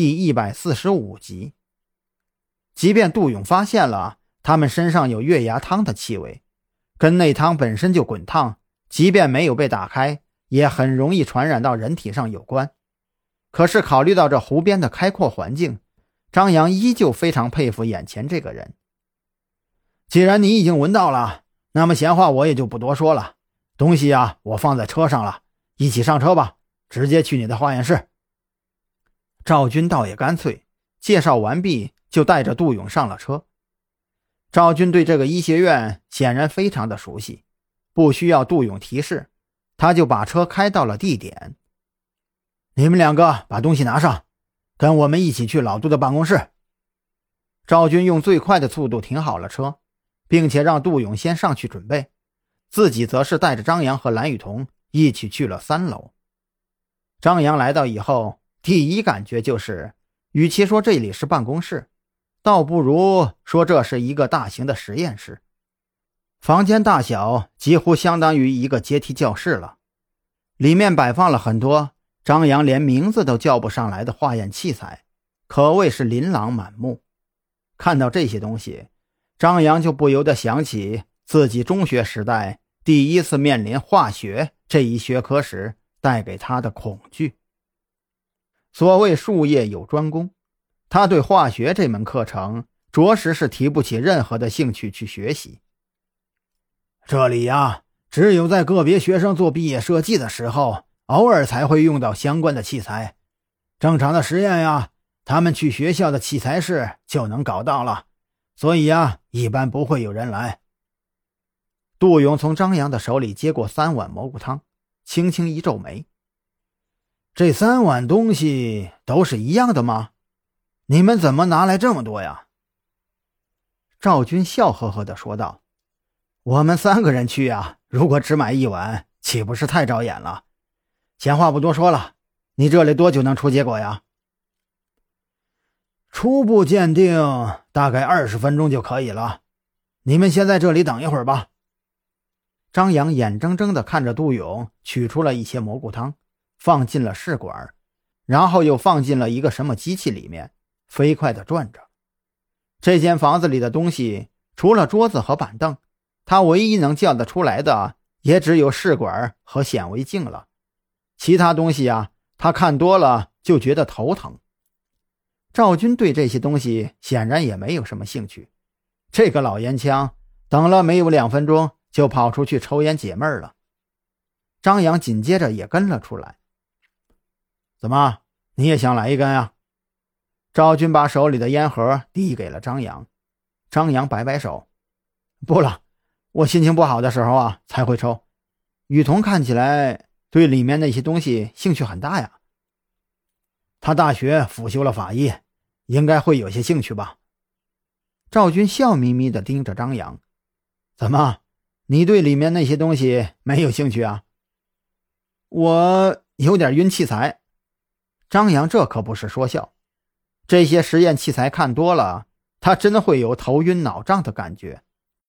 第一百四十五集。即便杜勇发现了他们身上有月牙汤的气味，跟内汤本身就滚烫，即便没有被打开，也很容易传染到人体上有关。可是考虑到这湖边的开阔环境，张扬依旧非常佩服眼前这个人。既然你已经闻到了，那么闲话我也就不多说了。东西啊，我放在车上了，一起上车吧，直接去你的化验室。赵军倒也干脆，介绍完毕就带着杜勇上了车。赵军对这个医学院显然非常的熟悉，不需要杜勇提示，他就把车开到了地点。你们两个把东西拿上，跟我们一起去老杜的办公室。赵军用最快的速度停好了车，并且让杜勇先上去准备，自己则是带着张扬和蓝雨桐一起去了三楼。张扬来到以后。第一感觉就是，与其说这里是办公室，倒不如说这是一个大型的实验室。房间大小几乎相当于一个阶梯教室了，里面摆放了很多张扬连名字都叫不上来的化验器材，可谓是琳琅满目。看到这些东西，张扬就不由得想起自己中学时代第一次面临化学这一学科时带给他的恐惧。所谓术业有专攻，他对化学这门课程着实是提不起任何的兴趣去学习。这里呀，只有在个别学生做毕业设计的时候，偶尔才会用到相关的器材。正常的实验呀，他们去学校的器材室就能搞到了，所以呀，一般不会有人来。杜勇从张扬的手里接过三碗蘑菇汤，轻轻一皱眉。这三碗东西都是一样的吗？你们怎么拿来这么多呀？赵军笑呵呵的说道：“我们三个人去呀，如果只买一碗，岂不是太招眼了？闲话不多说了，你这里多久能出结果呀？”初步鉴定大概二十分钟就可以了。你们先在这里等一会儿吧。张扬眼睁睁的看着杜勇取出了一些蘑菇汤。放进了试管，然后又放进了一个什么机器里面，飞快地转着。这间房子里的东西，除了桌子和板凳，他唯一能叫得出来的也只有试管和显微镜了。其他东西啊，他看多了就觉得头疼。赵军对这些东西显然也没有什么兴趣。这个老烟枪等了没有两分钟，就跑出去抽烟解闷了。张扬紧接着也跟了出来。怎么，你也想来一根啊？赵军把手里的烟盒递给了张扬，张扬摆摆手，不了，我心情不好的时候啊才会抽。雨桐看起来对里面那些东西兴趣很大呀，他大学辅修了法医，应该会有些兴趣吧？赵军笑眯眯地盯着张扬，怎么，你对里面那些东西没有兴趣啊？我有点晕器材。张扬这可不是说笑，这些实验器材看多了，他真会有头晕脑胀的感觉。